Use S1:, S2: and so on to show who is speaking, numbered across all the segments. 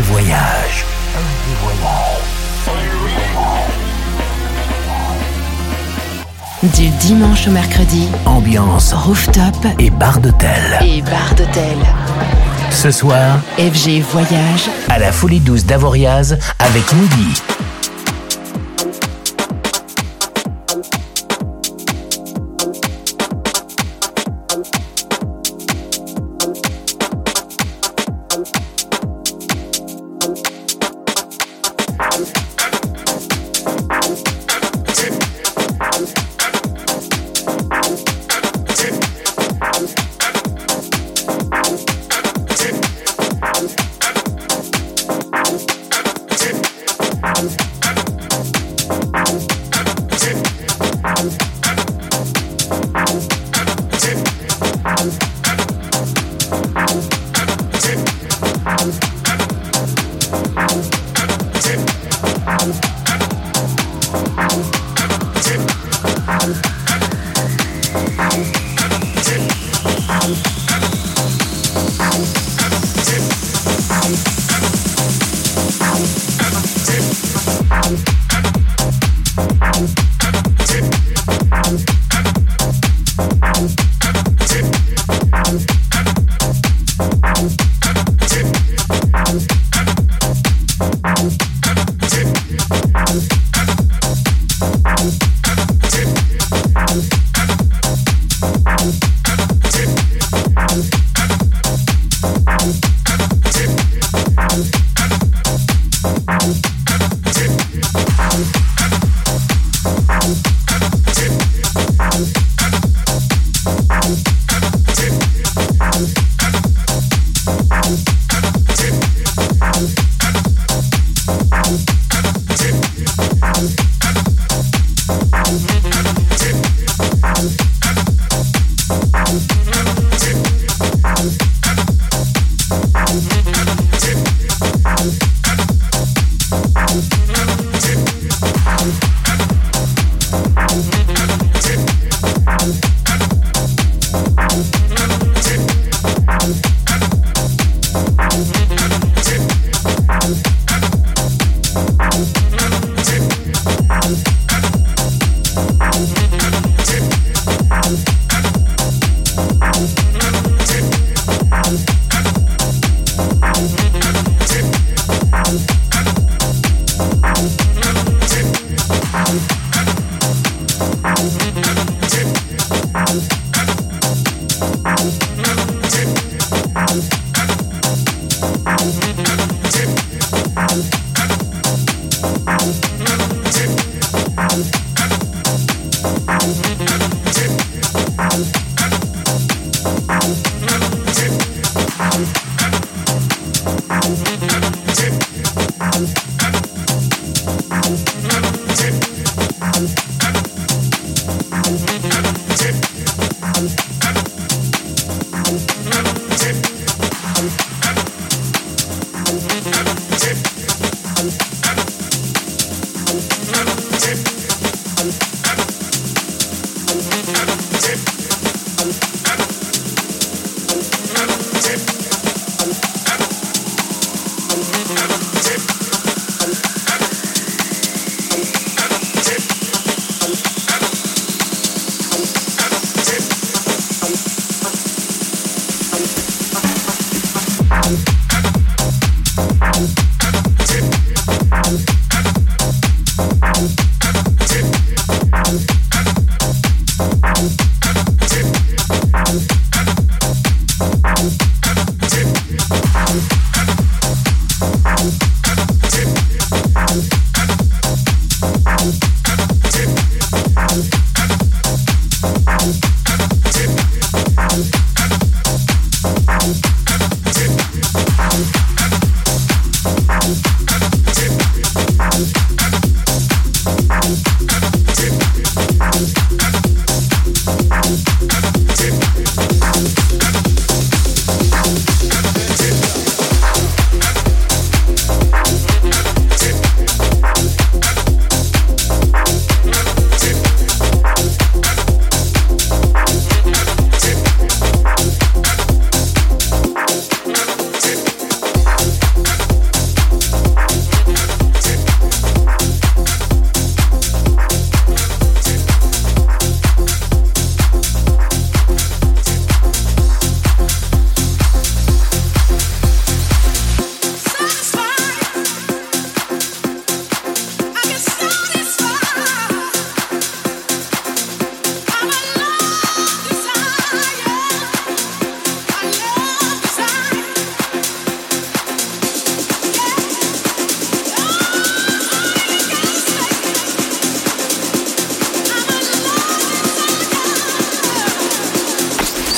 S1: Voyage.
S2: Du dimanche au mercredi,
S1: Ambiance
S2: rooftop
S1: et bar d'hôtel.
S2: et bar d'hôtel.
S1: Ce soir,
S2: FG Voyage,
S1: à la Folie Douce d'Avoriaz avec Moody.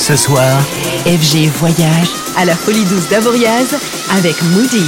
S1: Ce soir,
S2: FG Voyage à la Folie Douce d'Avoriaz avec Moody.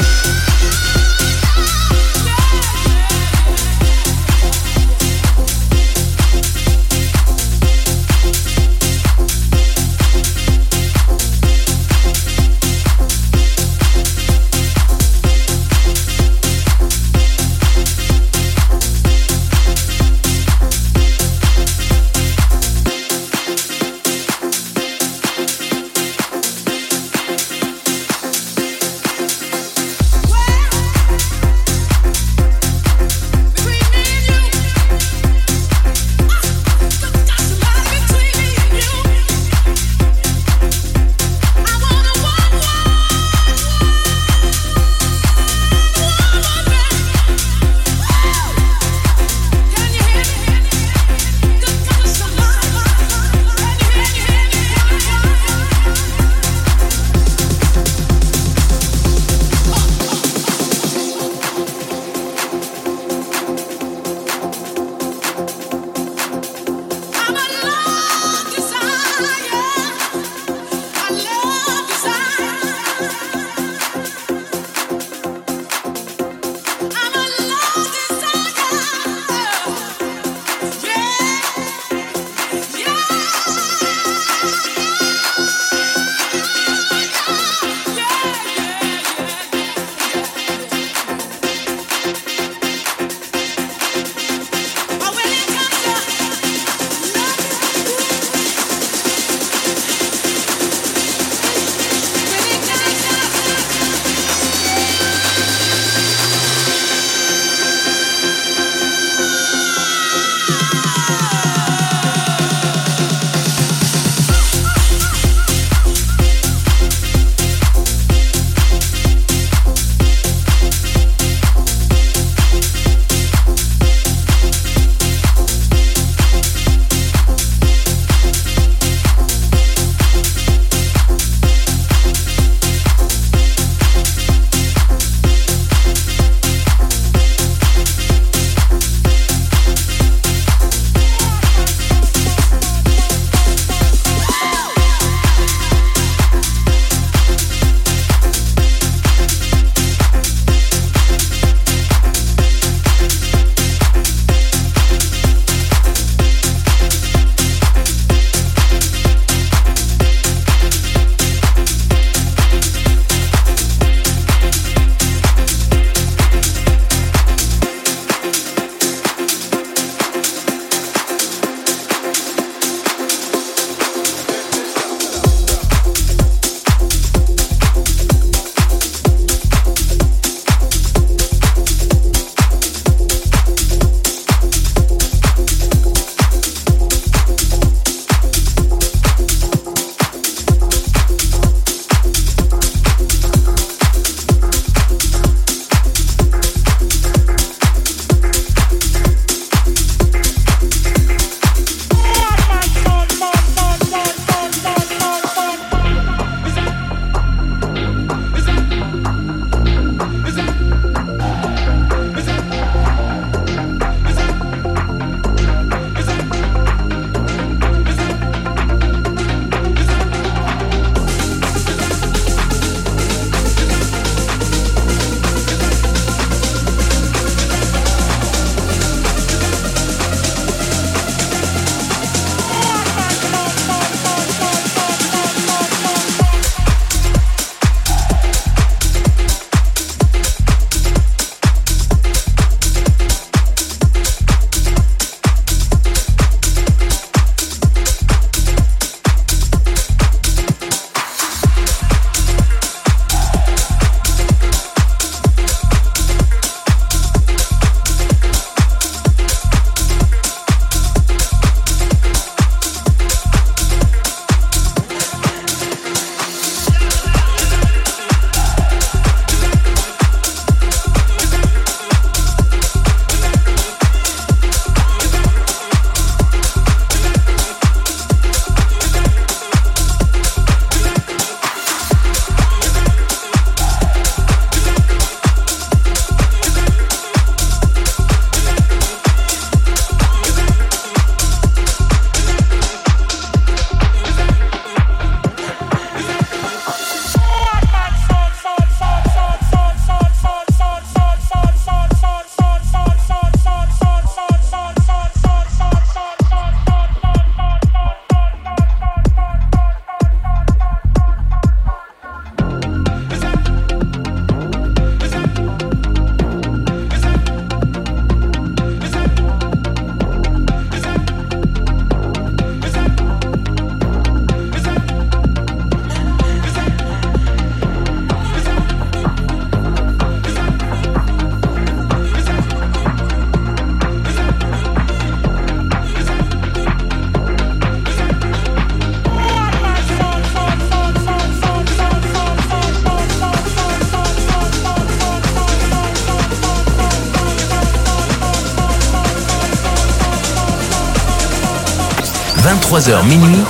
S1: 23h minuit.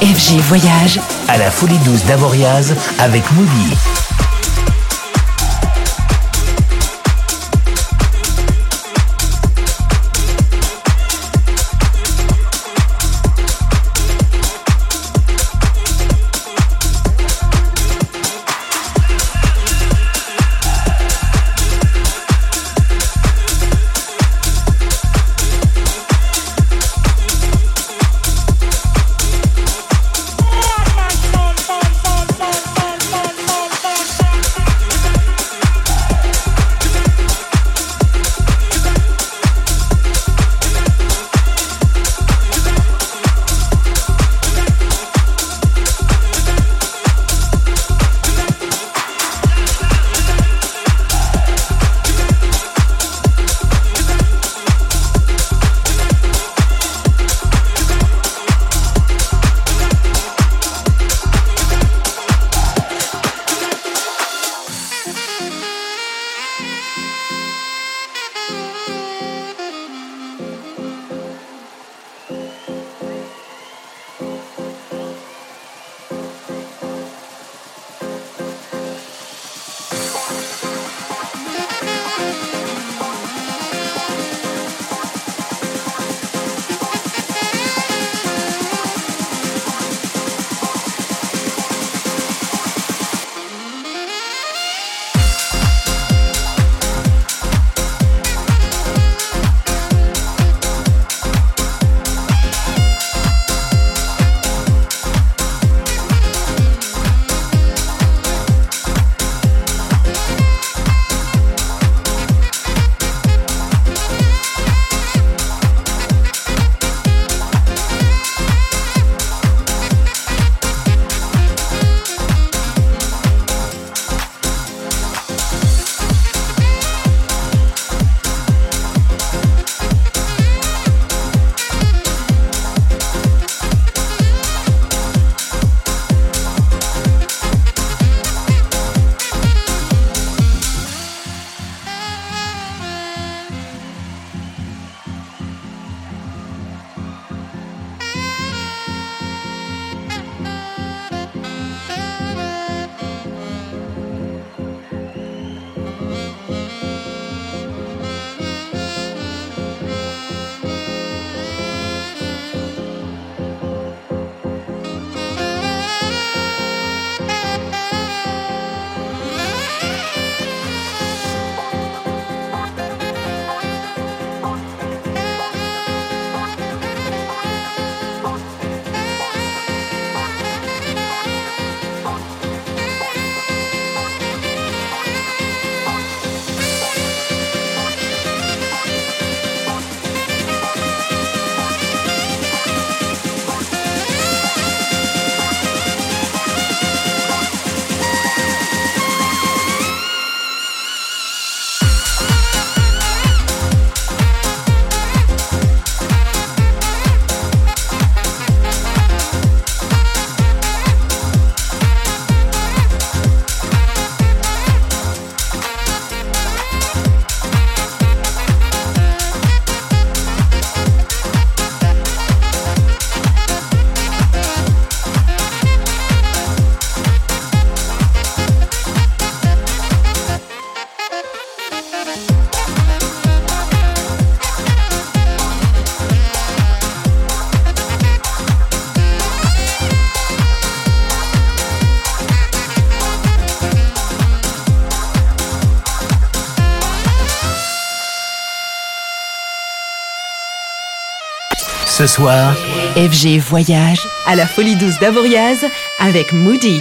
S2: FG Voyage
S1: à la Folie Douce d'Avoriaz avec Moody. Ce soir,
S2: FG Voyage à la Folie Douce d'Avoriaz avec Moody.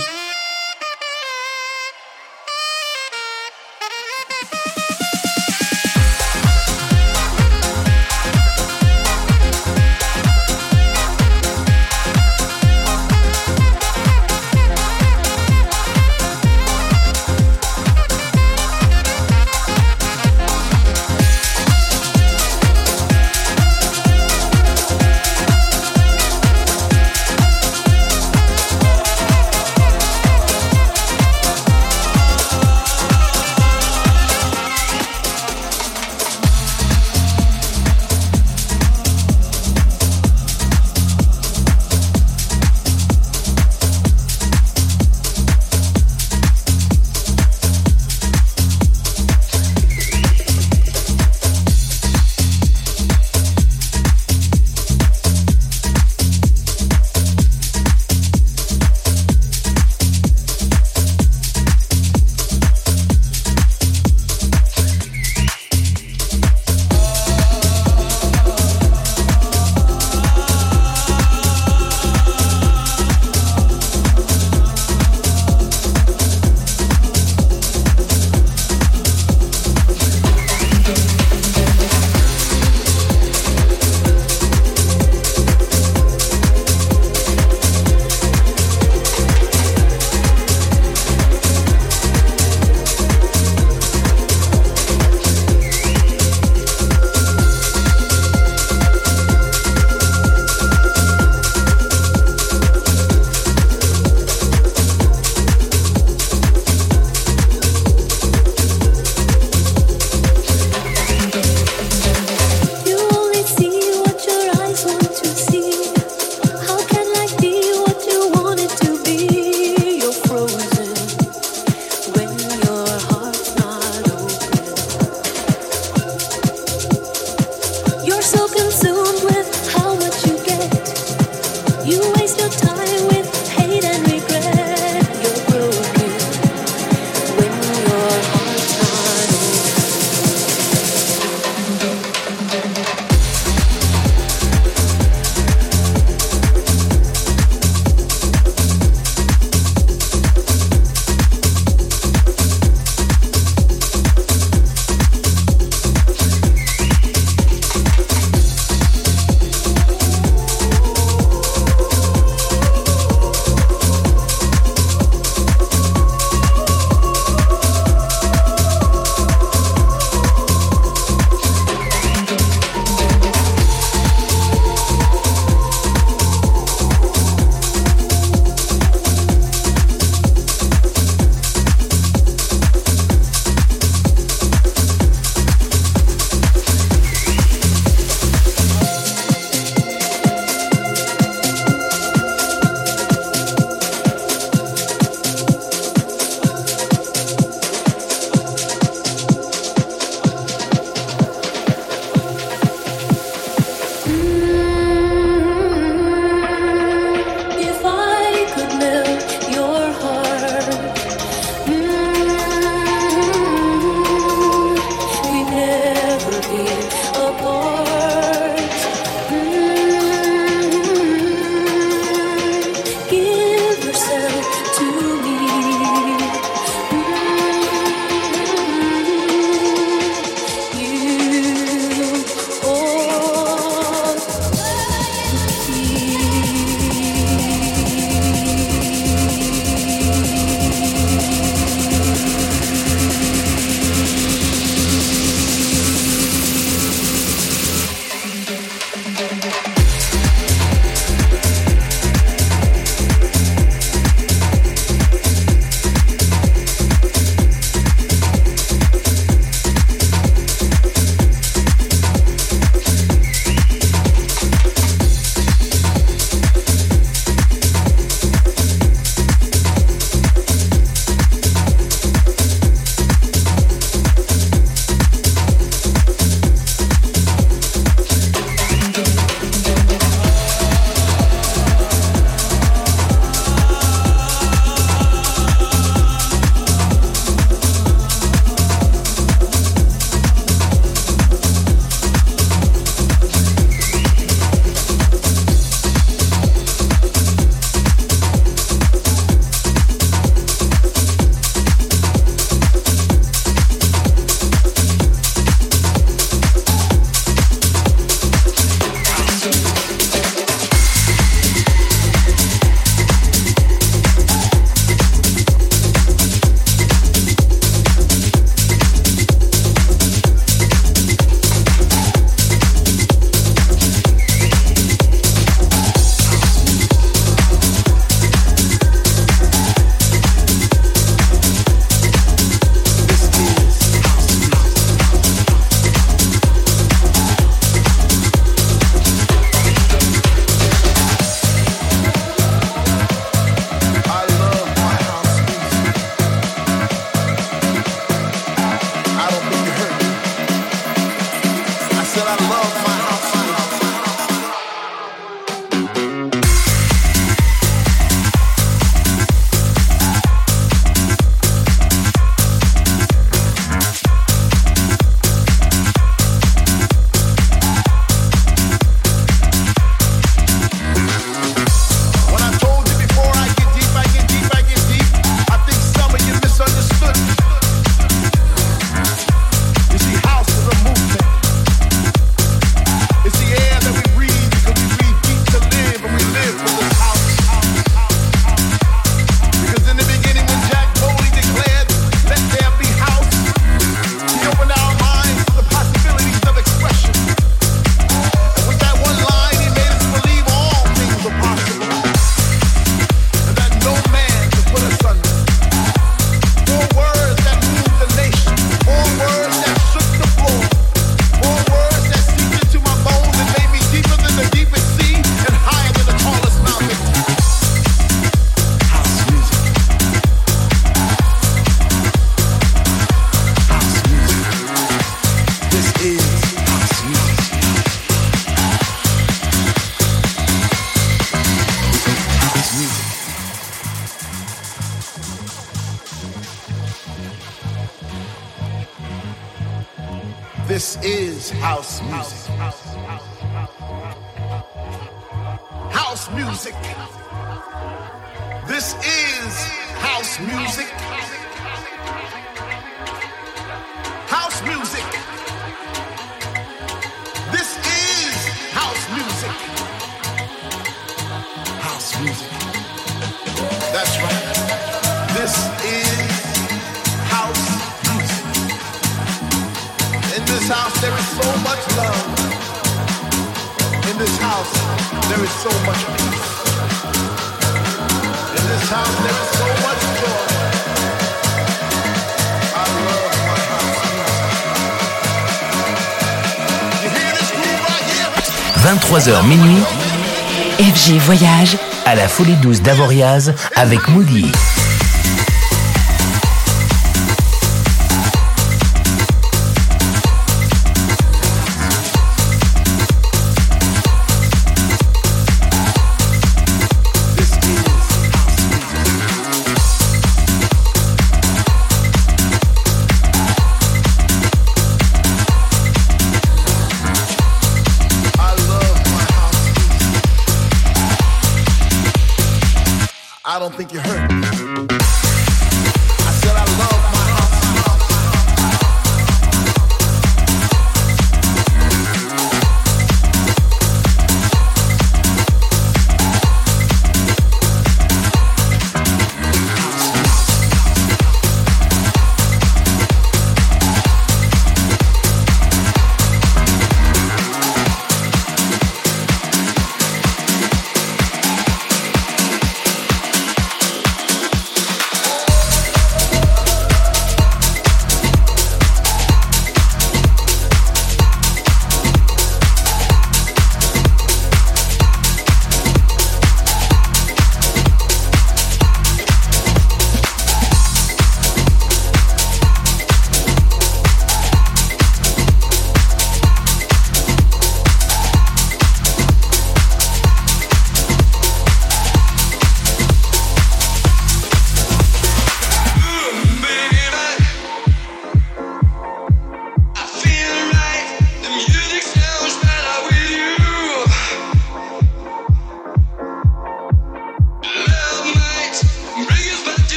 S3: Folie Douce d'Avoriaz avec Moody.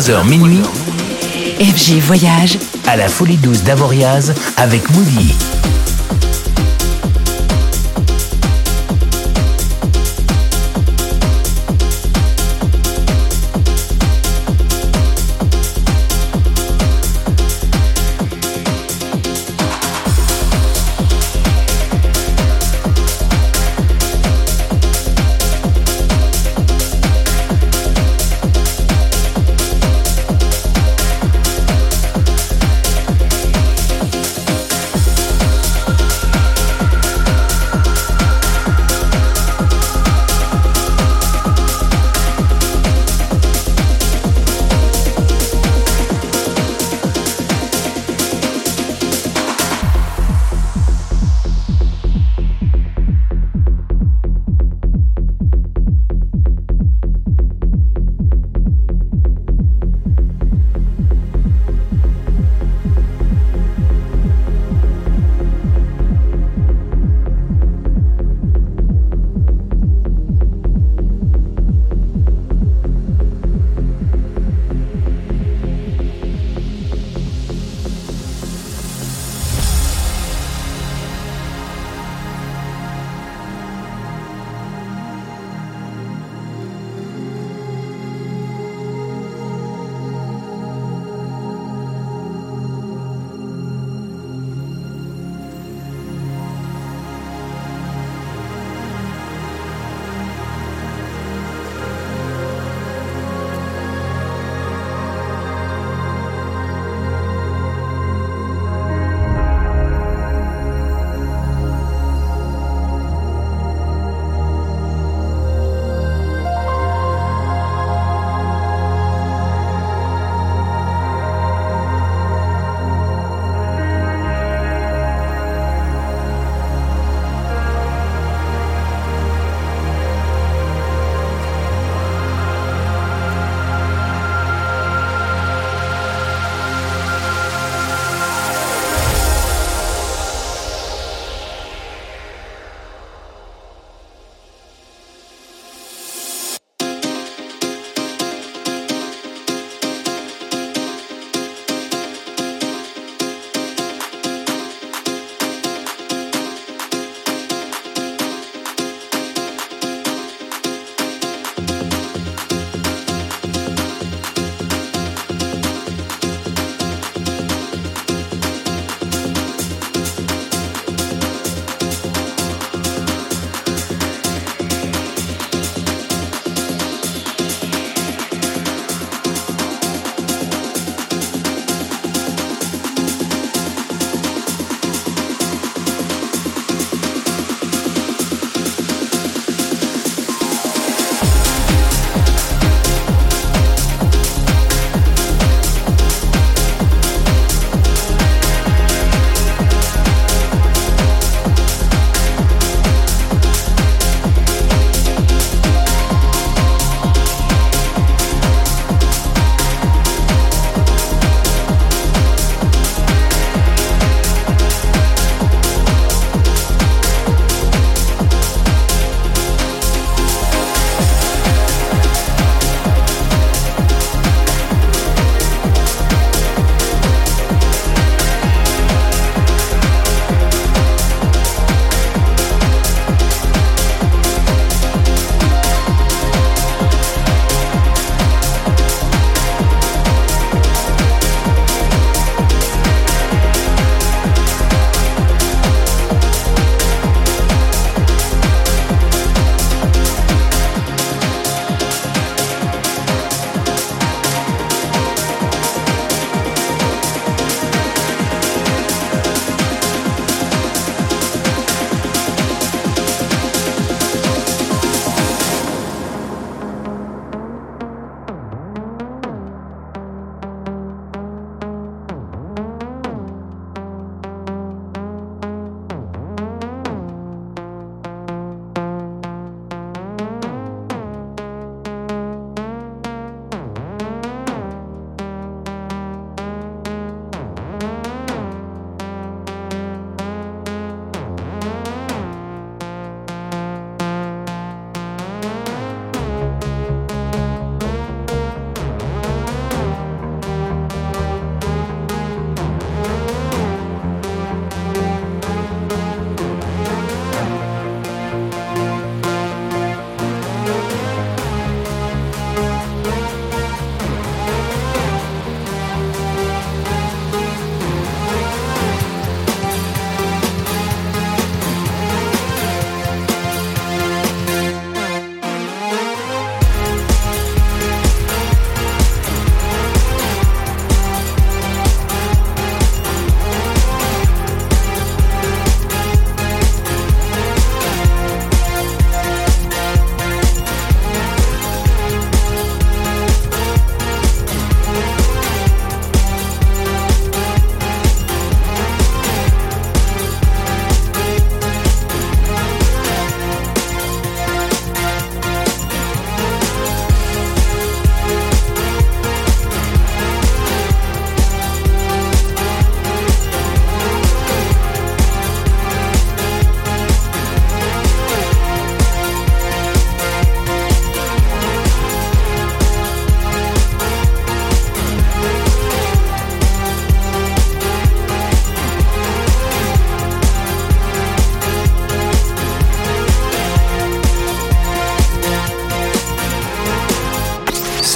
S1: 23h minuit.
S2: FG Voyage
S1: à la folie douce d'Avoriaz avec Moody.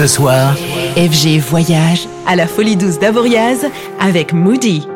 S1: Ce soir,
S2: FG Voyage à la Folie Douce d'Avoriaz avec Moody.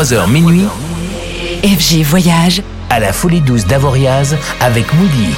S1: 23h minuit,
S2: FG Voyage
S1: à la Folie Douce d'Avoriaz avec Moody.